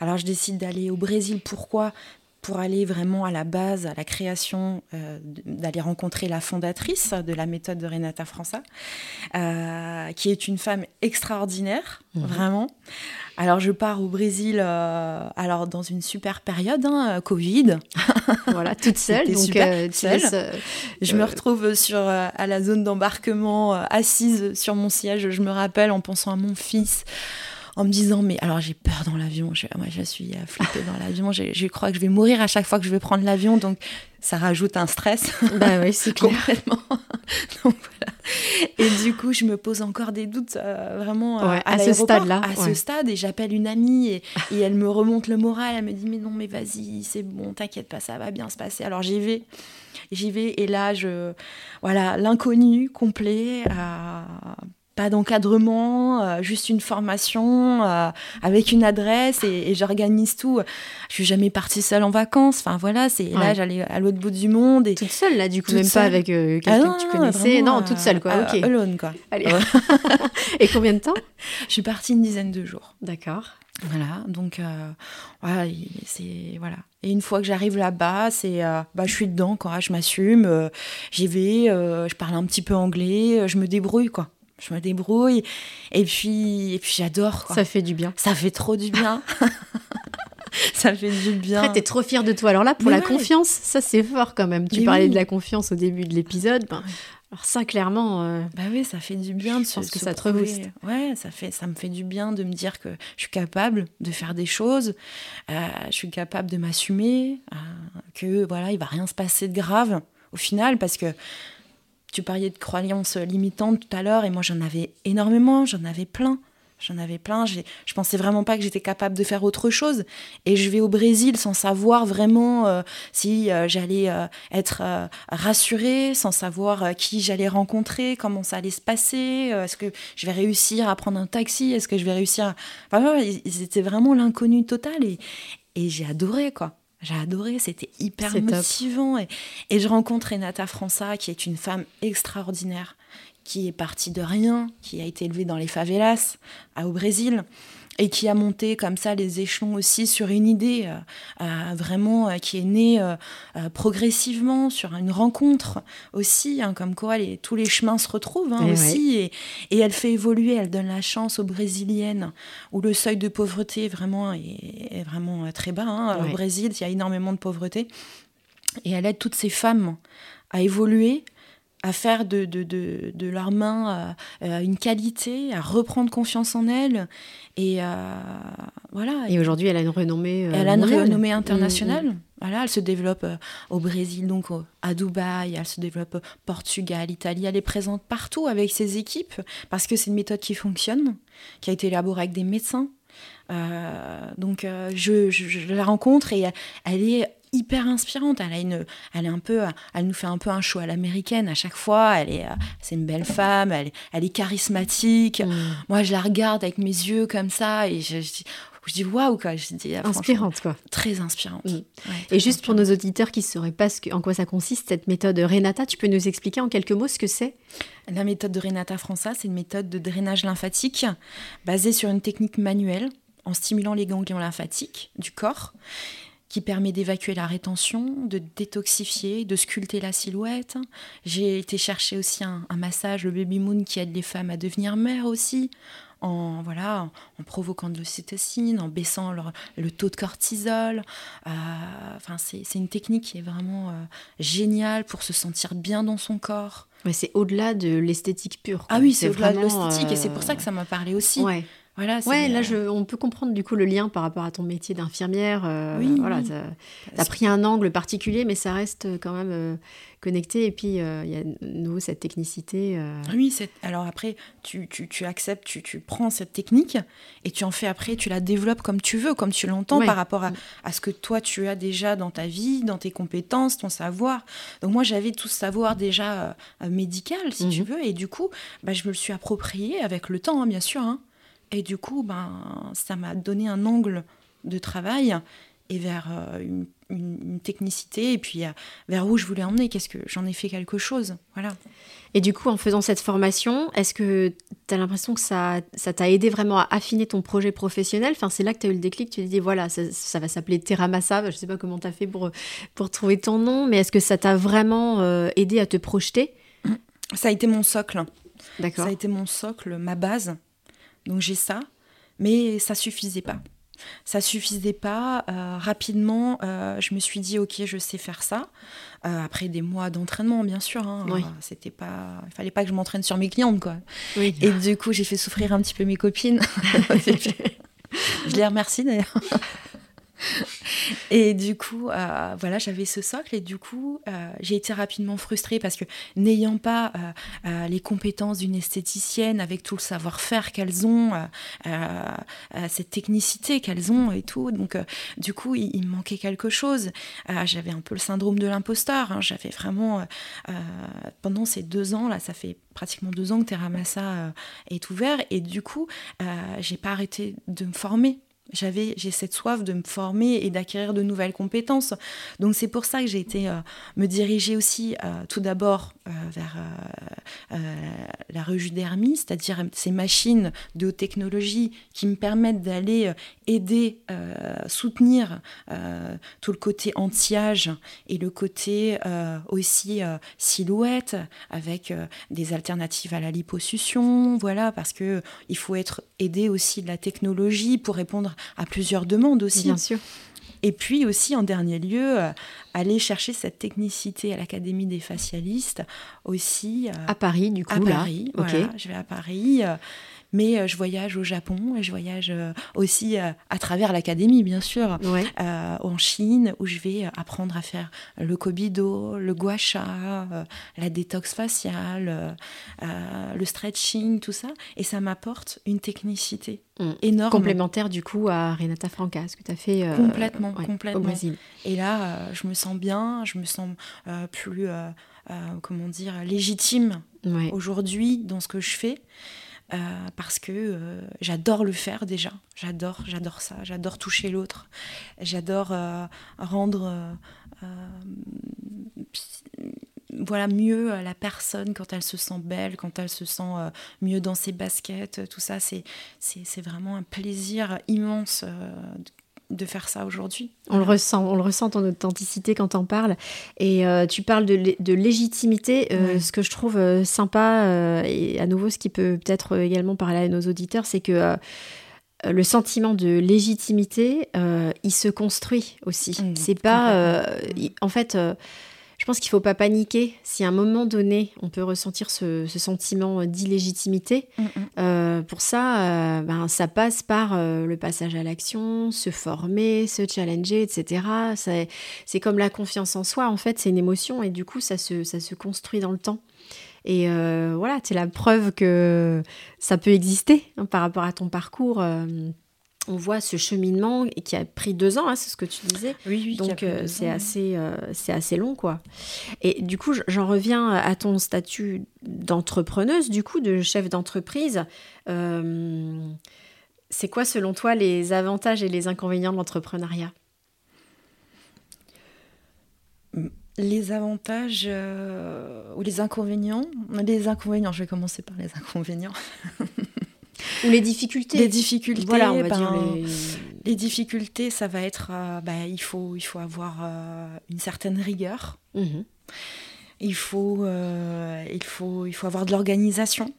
Alors je décide d'aller au Brésil. Pourquoi? Pour aller vraiment à la base, à la création, euh, d'aller rencontrer la fondatrice de la méthode de Renata França, euh, qui est une femme extraordinaire, mhm. vraiment. Alors je pars au Brésil, euh, alors dans une super période, hein, Covid. voilà, toute seule. donc super seule. je me retrouve sur à la zone d'embarquement, assise sur mon siège. Je me rappelle en pensant à mon fils en me disant mais alors j'ai peur dans l'avion. Je, moi je suis euh, flippée dans l'avion. Je, crois que je vais mourir à chaque fois que je vais prendre l'avion. Donc ça rajoute un stress. Bah oui c'est complètement. Donc voilà. Et du coup je me pose encore des doutes euh, vraiment euh, à, ce stade là à ce stade. Et j'appelle une amie et, et, elle me remonte le moral. Elle me dit mais non mais vas-y c'est bon t'inquiète pas ça va bien se passer. Alors j'y vais. J'y vais. Et là je voilà l'inconnu complet à pas d'encadrement, euh, juste une formation euh, avec une adresse et, j'organise tout. Je suis jamais partie seule en vacances. Enfin voilà, c'est là j'allais à l'autre bout du monde et toute seule là du coup même pas avec euh, quelqu'un que tu ah connaissais. non, toute seule quoi. ok. Alone quoi. et combien de temps? Je suis partie une dizaine de jours. D'accord. Voilà, donc voilà, c'est voilà. Et une fois que j'arrive là-bas, c'est bah je suis dedans quoi, je m'assume, j'y vais, je parle un petit peu anglais, je me débrouille quoi je me débrouille. Et puis, et puis j'adore. Ça fait du bien. Ça fait trop du bien. ça fait du bien. Après, t'es trop fière de toi. Alors là, pour la confiance, ça c'est fort quand même. Tu parlais de la confiance au début de l'épisode. Ben, alors ça, clairement. Euh, bah oui, ça fait du bien de se. que ça te rebooste. Ouais, ça fait, ça me fait du bien de me dire que je suis capable de faire des choses. Euh, je suis capable de m'assumer. Euh, que voilà, il va rien se passer de grave au final, parce que tu parlais de croyances limitantes tout à l'heure, et moi j'en avais énormément, j'en avais plein. J'en avais plein. Je pensais vraiment pas que j'étais capable de faire autre chose. Et je vais au Brésil sans savoir vraiment euh, si euh, j'allais euh, être rassurée, sans savoir qui j'allais rencontrer, comment ça allait se passer. Est-ce que je vais réussir à prendre un taxi Est-ce que je vais réussir Enfin, c'était vraiment l'inconnu total. Et, et j'ai adoré, quoi. J'ai adoré, c'était hyper motivant. Et, et, je rencontre Renata França, qui est une femme extraordinaire, qui est partie de rien, qui a été élevée dans les favelas au Brésil, et qui a monté comme ça les échelons aussi sur une idée euh, euh, vraiment euh, qui est née progressivement sur une rencontre aussi, hein, comme quoi les, tous les chemins se retrouvent hein, aussi, et, et, elle fait évoluer, elle donne la chance aux Brésiliennes où le seuil de pauvreté vraiment est, vraiment très bas. Hein, au Brésil, il y a énormément de pauvreté, et elle aide toutes ces femmes à évoluer à faire de, de, de, de leurs mains euh, euh, une qualité, à reprendre confiance en elles. Et euh, voilà. Et aujourd'hui, elle a une renommée. elle a une renommée internationale. Mm, mm. Voilà, elle se développe au Brésil, donc à Dubaï, elle se développe au Portugal, Italie. Elle est présente partout avec ses équipes parce que c'est une méthode qui fonctionne, qui a été élaborée avec des médecins. donc je, je, je, la rencontre et elle est hyper inspirante. Elle a une, elle est un peu, elle nous fait un peu un show à l'américaine à chaque fois. Elle est, c'est une belle femme. Elle, elle est charismatique. Mm. Moi, je la regarde avec mes yeux comme ça et je, je, dis waouh quoi. Je dis ah, inspirante quoi. Très inspirante. Mm. et juste pour nos auditeurs qui ne sauraient pas ce en quoi ça consiste cette méthode Renata, tu peux nous expliquer en quelques mots ce que c'est? La méthode de Renata França, c'est une méthode de drainage lymphatique basée sur une technique manuelle en stimulant les ganglions lymphatiques du corps qui permet d'évacuer la rétention, de détoxifier, de sculpter la silhouette. J'ai été chercher aussi un, massage, le Baby Moon, qui aide les femmes à devenir mères aussi, en, voilà, en, provoquant de l'ocytocine, en baissant le taux de cortisol. Euh, enfin, c'est une technique qui est vraiment euh, géniale pour se sentir bien dans son corps. Mais c'est au-delà de l'esthétique pure. Ah oui, c'est au-delà de l'esthétique, et c'est pour ça que ça m'a parlé aussi. Ouais. Voilà, ouais, là, je, on peut comprendre du coup le lien par rapport à ton métier d'infirmière. Euh, oui, voilà, tu as, pris un angle particulier, mais ça reste quand même euh, connecté. Et puis, euh, il y a de nouveau cette technicité. Oui, alors après, tu, tu, tu acceptes, tu, tu, prends cette technique et tu en fais après, tu la développes comme tu veux, comme tu l'entends par rapport à, à, ce que toi, tu as déjà dans ta vie, dans tes compétences, ton savoir. Donc, moi, j'avais tout ce savoir déjà médical, si tu mhm. veux, et du coup, bah, je me le suis approprié avec le temps, hein, bien sûr. Hein. Et du coup, ben, ça m'a donné un angle de travail et vers euh, une, technicité et puis vers où je voulais emmener. Qu'est-ce que j'en ai fait quelque chose, voilà. Et du coup, en faisant cette formation, est-ce que tu as l'impression que ça, ça t'a aidé vraiment à affiner ton projet professionnel? Enfin, c'est là que tu as eu le déclic, tu t'es dit, voilà, ça, va s'appeler Terramassa, je ne sais pas comment tu as fait pour, pour trouver ton nom, mais est-ce que ça t'a vraiment euh, aidé à te projeter? Ça a été mon socle. D'accord. Ça a été mon socle, ma base. Donc j'ai ça, mais ça suffisait pas ça suffisait pas. Euh, rapidement, euh, je me suis dit ok, je sais faire ça. Euh, après des mois d'entraînement, bien sûr. Hein, c'était pas, il fallait pas que je m'entraîne sur mes clientes quoi. Et du coup, j'ai fait souffrir un petit peu mes copines. je les remercie d'ailleurs. et du coup, euh, voilà, j'avais ce socle et du coup, euh, j'ai été rapidement frustrée parce que n'ayant pas euh, les compétences d'une esthéticienne avec tout le savoir-faire qu'elles ont, cette technicité qu'elles ont et tout, donc du coup, il, me manquait quelque chose. j'avais un peu le syndrome de l'imposteur. Hein. j'avais vraiment, pendant ces deux ans, là, ça fait pratiquement deux ans que Terramassa est ouvert et du coup, j'ai pas arrêté de me former j'avais, j'ai cette soif de me former et d'acquérir de nouvelles compétences. Donc c'est pour ça que j'ai été euh, me diriger aussi euh, tout d'abord vers la revue d'Hermie, c'est-à-dire ces machines de haute technologie qui me permettent d'aller aider, soutenir tout le côté anti-âge et le côté aussi silhouette avec des alternatives à la liposuction, voilà, parce que il faut être aidé aussi de la technologie pour répondre à plusieurs demandes aussi. Bien sûr. Et puis aussi, en dernier lieu, euh, aller chercher cette technicité à l'Académie des facialistes aussi. Euh, à Paris, du coup. À Paris, voilà. Je vais à Paris. Euh, mais je voyage au Japon et je voyage aussi à travers l'académie, bien sûr, en Chine, où je vais apprendre à faire le kobido, le gua sha, la détox faciale, le stretching, tout ça. Et ça m'apporte une technicité Mm. énorme. Complémentaire du coup à Renata Franca, ce que tu as fait euh, complètement, complètement. au Brésil. Et là, euh, je me sens bien, je me sens euh, plus, comment dire, légitime aujourd'hui dans ce que je fais. Parce que j'adore le faire déjà, j'adore, j'adore ça, j'adore toucher l'autre, j'adore rendre voilà mieux la personne quand elle se sent belle, quand elle se sent euh, mieux dans ses baskets, euh, tout ça, c'est c'est vraiment un plaisir immense euh, de faire ça aujourd'hui. On le ressent, on le ressent ton authenticité quand on parle. Et tu parles de, de légitimité, ce que je trouve sympa, et à nouveau ce qui peut peut-être également parler à nos auditeurs, c'est que le sentiment de légitimité, il se construit aussi. Mmh, c'est pas, en fait je pense qu'il ne faut pas paniquer. Si à un moment donné, on peut ressentir ce, sentiment d'illégitimité, mm, mm. Euh, pour ça, euh, ben, ça passe par euh, le passage à l'action, se former, se challenger, etc. C'est comme la confiance en soi, en fait, c'est une émotion et du coup, ça se, ça se construit dans le temps. Et voilà, c'est la preuve que ça peut exister hein, par rapport à ton parcours on voit ce cheminement qui a pris deux ans, hein, c'est ce que tu disais. Oui, oui. Donc euh, c'est assez, euh, c'est assez long, quoi. Et du coup, j'en reviens à ton statut d'entrepreneuse, du coup, de chef d'entreprise. Euh, c'est quoi, selon toi, les avantages et les inconvénients de l'entrepreneuriat? Les avantages ou les inconvénients? Les inconvénients, je vais commencer par les inconvénients. Ou les difficultés. Les difficultés, voilà, on va dire ben, les... difficultés, ça va être, euh, ben, il, faut, il faut avoir euh, une certaine rigueur. Mhm. Il, faut, euh, il, faut, il faut avoir de l'organisation.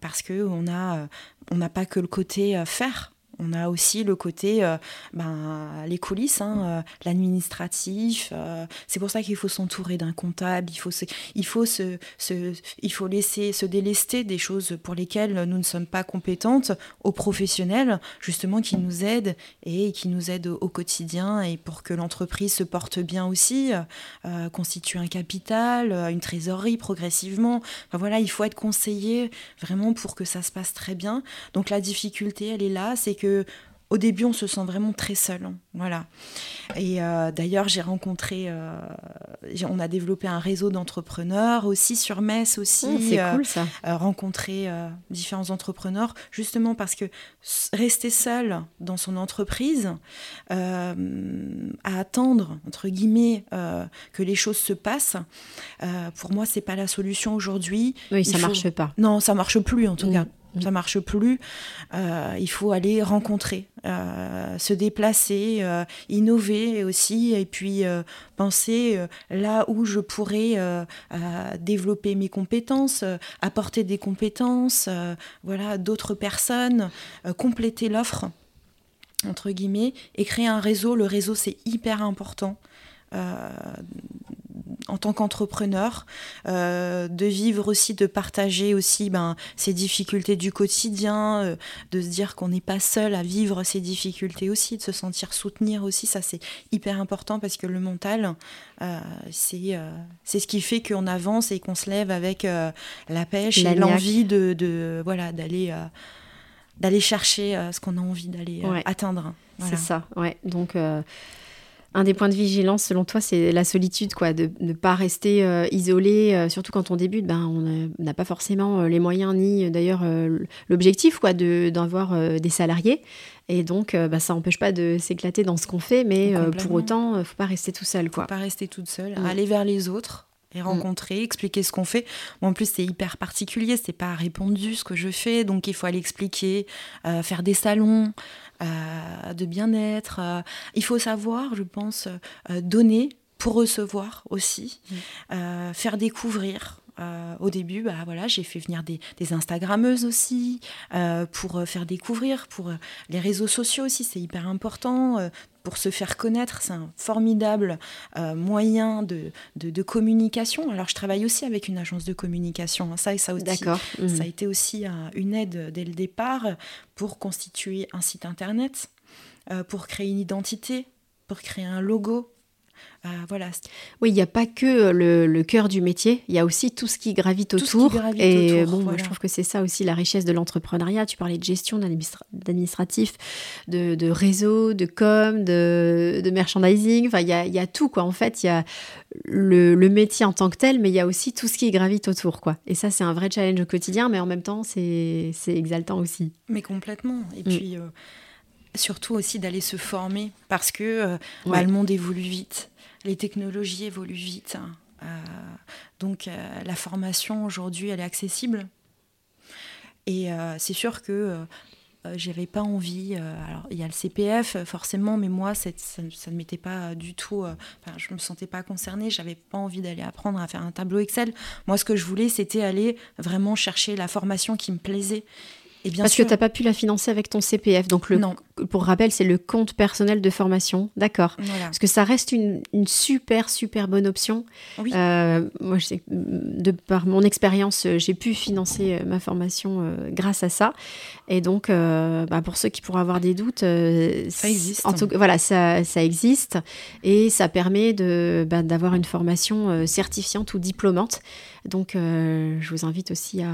parce qu'on n'a on n'a pas que le côté faire. On a aussi le côté, euh, ben, les coulisses, hein, euh, l'administratif. Euh, c'est pour ça qu'il faut s'entourer d'un comptable. Il faut, se, il, faut se, il faut laisser se délester des choses pour lesquelles nous ne sommes pas compétentes aux professionnels, justement, qui nous aident et qui nous aident au, quotidien et pour que l'entreprise se porte bien aussi, constitue un capital, une trésorerie progressivement. Voilà, il faut être conseillé vraiment pour que ça se passe très bien. Donc la difficulté, elle est là, c'est que au début, on se sent vraiment très seul. Hein. Voilà. Et euh, d'ailleurs, j'ai rencontré, euh, on a développé un réseau d'entrepreneurs aussi sur Metz aussi. Oh, c'est cool ça. rencontrer différents entrepreneurs, justement parce que rester seul dans son entreprise, à attendre entre guillemets que les choses se passent, pour moi, c'est pas la solution aujourd'hui. Oui, ça marche pas. Non, ça marche plus en tout mm. cas ça marche plus. Euh, il faut aller rencontrer, euh, se déplacer, euh, innover aussi, et puis penser là où je pourrais développer mes compétences, apporter des compétences, voilà, d'autres personnes, compléter l'offre entre guillemets, et créer un réseau. Le réseau, c'est hyper important en tant qu'entrepreneur, euh, de vivre aussi, de partager aussi ben, ses difficultés du quotidien, euh, de se dire qu'on n'est pas seul à vivre ces difficultés aussi, de se sentir soutenir aussi, ça c'est hyper important parce que le mental, euh, c'est ce qui fait qu'on avance et qu'on se lève avec la pêche et l'envie de, de, voilà d'aller d'aller chercher ce qu'on a envie d'aller atteindre. C'est ça, ouais. Donc un des points de vigilance, selon toi, c'est la solitude, quoi, de ne pas rester euh, isolé, euh, surtout quand on débute. Ben, on n'a pas forcément euh, les moyens ni d'ailleurs l'objectif, quoi, d'avoir des salariés. Et donc, bah, ça n'empêche pas de s'éclater dans ce qu'on fait, mais pour autant, il faut pas rester tout seul, quoi. Faut pas rester toute seule, aller vers les autres et mm. rencontrer, expliquer ce qu'on fait. en plus, c'est hyper particulier, c'est pas répondu ce que je fais, donc il faut aller expliquer, faire des salons, euh, de bien-être. Euh, il faut savoir, je pense, euh, donner pour recevoir aussi, mm. faire découvrir. Au début, bah, voilà, j'ai fait venir des, des Instagrammeuses aussi pour faire découvrir, pour les réseaux sociaux aussi, c'est hyper important pour se faire connaître. C'est un formidable euh, moyen de, de, communication. Alors, je travaille aussi avec une agence de communication. Hein. Ça, et ça aussi, ça a mhm. été aussi euh, une aide dès le départ pour constituer un site internet, euh, pour créer une identité, pour créer un logo, euh, voilà. Oui, il n'y a pas que euh, le, cœur du métier, il y a aussi tout ce qui gravite autour. et bon, moi, je trouve que c'est ça aussi la richesse de l'entrepreneuriat. Tu parlais de gestion, d'administratif, de, réseau, de com, de, merchandising. Enfin, il y a, tout, quoi. En fait, il y a le, métier en tant que tel, mais il y a aussi tout ce qui gravite autour, quoi. Et ça, c'est un vrai challenge au quotidien, mais en même temps, c'est exaltant aussi. Mais complètement. Et mm. puis. Euh, surtout aussi d'aller se former parce que bah, le monde évolue vite les technologies évoluent vite. Hein. Euh, donc euh, la formation aujourd'hui, elle est accessible. Et euh, c'est sûr que j'avais pas envie. alors, il y a le CPF, forcément, mais moi, ça, ne m'était pas du tout. Enfin, je me sentais pas concernée. J'avais pas envie d'aller apprendre à faire un tableau Excel. Moi, ce que je voulais, c'était aller vraiment chercher la formation qui me plaisait. Parce que tu n'as pas pu la financer avec ton CPF. Donc, le, pour rappel, c'est le compte personnel de formation. D'accord. Parce que ça reste une, super, super bonne option. Euh, moi, je sais, de par mon expérience, euh, j'ai pu financer euh, ma formation grâce à ça. Et donc, bah, pour ceux qui pourraient avoir des doutes, ça existe. En tout, voilà, ça, ça, existe. Et ça permet de, bah, d'avoir une formation certifiante ou diplômante. Donc, je vous invite aussi à,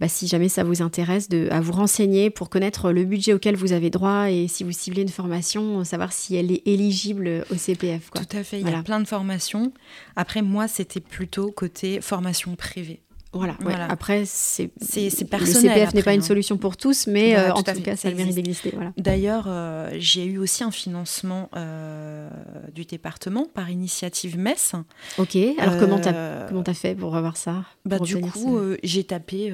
bah, si jamais ça vous intéresse, de, à vous renseigner pour connaître le budget auquel vous avez droit et si vous ciblez une formation, savoir si elle est éligible au CPF. Tout à fait, il y a plein de formations. Après, moi, c'était plutôt côté formation privée. Voilà, après, c'est personnel. Le CPF n'est pas une hein. solution pour tous, mais euh, en tout, cas, ça a le mérite d'exister. Voilà. D'ailleurs, euh, j'ai eu aussi un financement euh, du département par initiative Metz. Ok, alors comment tu as, as, fait pour avoir ça bah, Du coup, j'ai tapé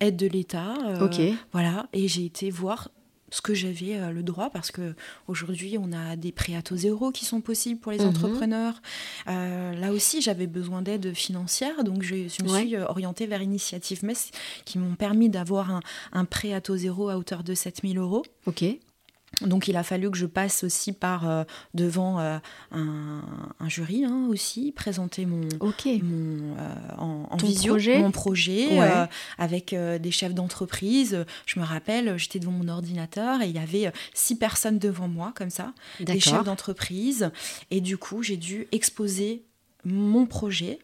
aide de l'État. ok. Voilà, et j'ai été voir ce que j'avais euh, le droit parce que aujourd'hui on a des prêts à taux zéro qui sont possibles pour les mhm. entrepreneurs. Euh, là aussi j'avais besoin d'aide financière donc je, me suis euh, orientée vers Initiative MES qui m'ont permis d'avoir un, un, prêt à taux zéro à hauteur de 7000 euros. Ok. Donc il a fallu que je passe aussi par euh, devant euh, un, jury hein, aussi, présenter mon, mon euh, en, en visio projet. mon projet avec des chefs d'entreprise. Je me rappelle, j'étais devant mon ordinateur et il y avait six personnes devant moi comme ça, des chefs d'entreprise. Et du coup, j'ai dû exposer mon projet.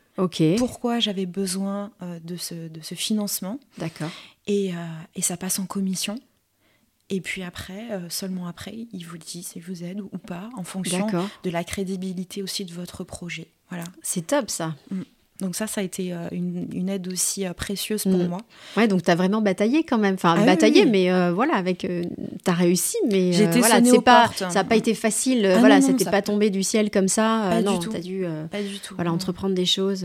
Pourquoi j'avais besoin de, ce, de ce financement. D'accord. Et, et ça passe en commission. Et puis après, euh, seulement après, il vous dit si vous aide ou, pas, en fonction de la crédibilité aussi de votre projet. Voilà. C'est top ça. Mm. Donc ça, ça a été euh, une, aide aussi euh, précieuse pour mm. moi. Ouais, donc tu as vraiment bataillé quand même. Enfin, ah bataillé, mais voilà, avec, tu as réussi, mais J'étais voilà, pas, ça n'a pas été facile. Ah voilà, c'était pas tombé du ciel comme ça. Pas non, tu as dû, pas du tout. Voilà, entreprendre des choses.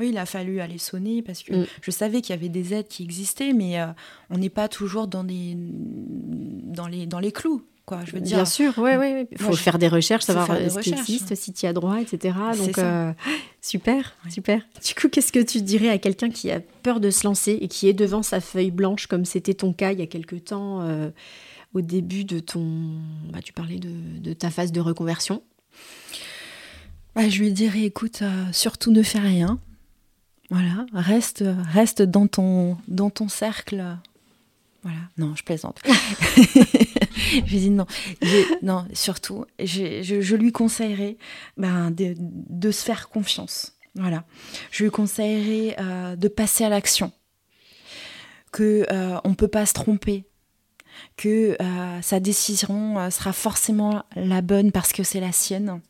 Oui, il a fallu aller sonner parce que mm. je savais qu'il y avait des aides qui existaient, mais euh, on n'est pas toujours dans, des, dans, les, dans les clous. Quoi, je veux dire. Bien sûr, oui, oui. Il faut faire des recherches, savoir euh, ce qui existe, si tu as droit, etc. Donc, euh, super, super. Du coup, qu'est-ce que tu dirais à quelqu'un qui a peur de se lancer et qui est devant sa feuille blanche, comme c'était ton cas il y a quelque temps, au début de ton. Bah, tu parlais de, de, ta phase de reconversion? Bah, Je lui dirais écoute, surtout ne fais rien. Voilà, reste, reste dans ton, dans ton cercle. Voilà, non, je plaisante. je dis non, non, surtout, je, je, lui conseillerais ben, de, de, se faire confiance. Voilà, je lui conseillerais euh, de passer à l'action, que euh, on peut pas se tromper, que euh, sa décision sera forcément la bonne parce que c'est la sienne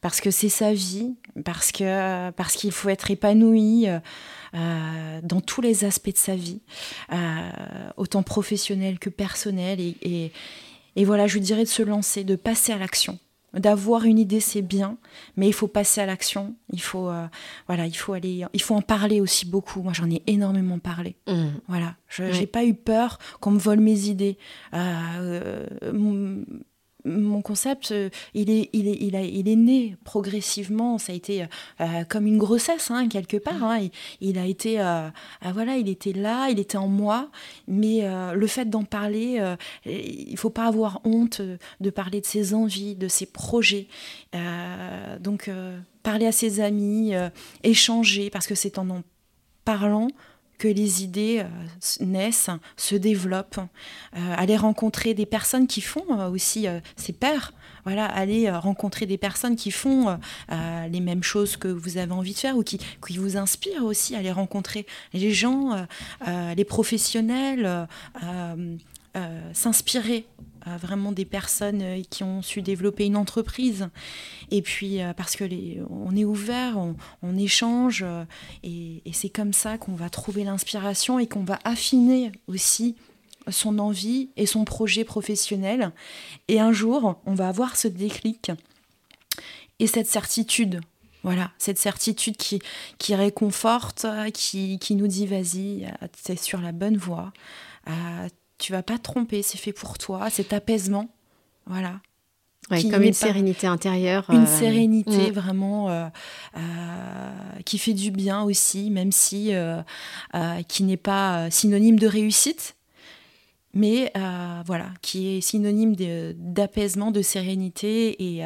parce que c'est sa vie, parce que parce qu'il faut être épanoui euh, dans tous les aspects de sa vie, euh, autant professionnel que personnel. Et, et, voilà, je dirais de se lancer, de passer à l'action. D'avoir une idée, c'est bien, mais il faut passer à l'action. Il faut, euh, voilà, il faut aller, il faut en parler aussi beaucoup. Moi, j'en ai énormément parlé. Mmh. Voilà, je n'ai pas eu peur qu'on me vole mes idées mon concept, euh, il est, il, est, il, a, il est né progressivement. Ça a été euh, comme une grossesse, hein, quelque part. Hein. Il, a été, euh, voilà, il était là, il était en moi. Mais le fait d'en parler, il faut pas avoir honte de parler de ses envies, de ses projets. donc, parler à ses amis, échanger, parce que c'est en en parlant que les idées euh, naissent, se développent, euh, aller rencontrer des personnes qui font euh, aussi ces pères, voilà, aller rencontrer des personnes qui font les mêmes choses que vous avez envie de faire ou qui, qui vous inspirent aussi, aller rencontrer les gens, les professionnels, s'inspirer vraiment des personnes euh, qui ont su développer une entreprise. Et puis euh, parce que on est ouvert, on, échange, euh, et, c'est comme ça qu'on va trouver l'inspiration et qu'on va affiner aussi son envie et son projet professionnel. Et un jour, on va avoir ce déclic et cette certitude. Voilà, cette certitude qui, qui réconforte, qui, qui nous dit vas-y, c'est sur la bonne voie, tu vas pas te tromper, c'est fait pour toi, cet apaisement, voilà. comme une sérénité intérieure. Une euh, sérénité mm. vraiment euh, euh, qui fait du bien aussi, même si qui n'est pas synonyme de réussite, mais voilà, qui est synonyme d'apaisement, de, sérénité, et,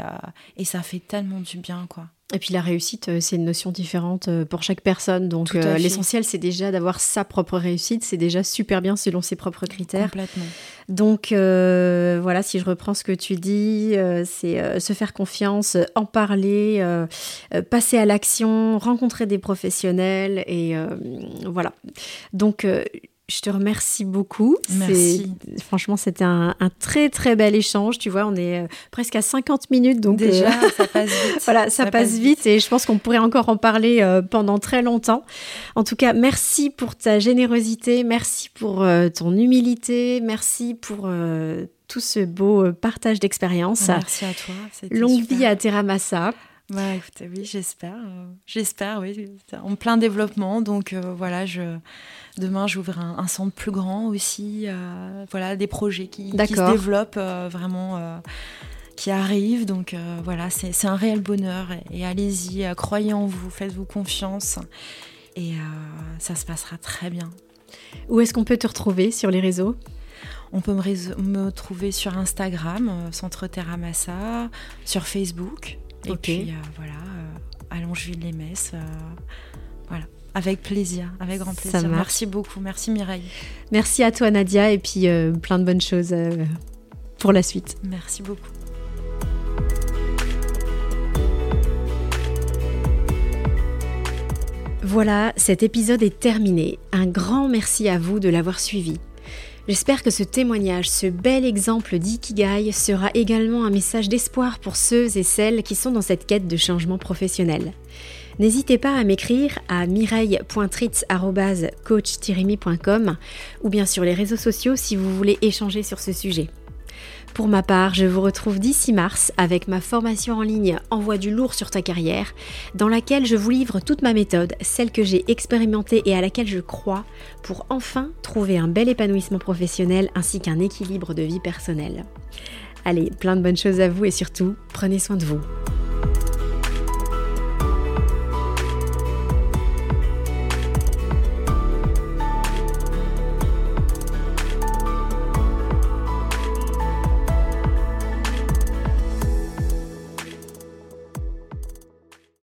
et ça fait tellement du bien, quoi. Et puis la réussite, euh, c'est une notion différente euh, pour chaque personne. Donc euh, l'essentiel, c'est déjà d'avoir sa propre réussite. C'est déjà super bien selon ses propres critères. Complètement. Donc voilà, si je reprends ce que tu dis, c'est se faire confiance, en parler, passer à l'action, rencontrer des professionnels et voilà. Donc je te remercie beaucoup. Merci. Franchement, c'était un, très très bel échange. Tu vois, on est euh, presque à 50 minutes. Donc Déjà, euh, ça passe vite. voilà, ça, passe, vite. et je pense qu'on pourrait encore en parler euh, pendant très longtemps. En tout cas, merci pour ta générosité, merci pour ton humilité, merci pour tout ce beau partage d'expérience. Merci à toi. Longue vie à Terramassa. Bah, écoutez, oui, j'espère. j'espère, oui. En plein développement. Donc voilà, je Demain, j'ouvre un, un, centre plus grand aussi. Euh, voilà, des projets qui, se développent euh, vraiment, euh, qui arrivent. Donc voilà, c'est un réel bonheur. Et, allez-y, croyez en vous, faites-vous confiance. Et ça se passera très bien. Où est-ce qu'on peut te retrouver sur les réseaux? On peut me, trouver sur Instagram, Centre Terramassa, sur Facebook. Et puis voilà, à Longeville-les-Messes. voilà. Avec plaisir, avec grand plaisir. Merci beaucoup, merci Mireille. Merci à toi Nadia et puis euh, plein de bonnes choses euh, pour la suite. Merci beaucoup. Voilà, cet épisode est terminé. Un grand merci à vous de l'avoir suivi. J'espère que ce témoignage, ce bel exemple d'ikigai sera également un message d'espoir pour ceux et celles qui sont dans cette quête de changement professionnel. N'hésitez pas à m'écrire à mireille.tritz.coach-mi.com ou bien sur les réseaux sociaux si vous voulez échanger sur ce sujet. Pour ma part, je vous retrouve d'ici mars avec ma formation en ligne Envoie du lourd sur ta carrière, dans laquelle je vous livre toute ma méthode, celle que j'ai expérimentée et à laquelle je crois, pour enfin trouver un bel épanouissement professionnel ainsi qu'un équilibre de vie personnelle. Allez, plein de bonnes choses à vous et surtout, prenez soin de vous.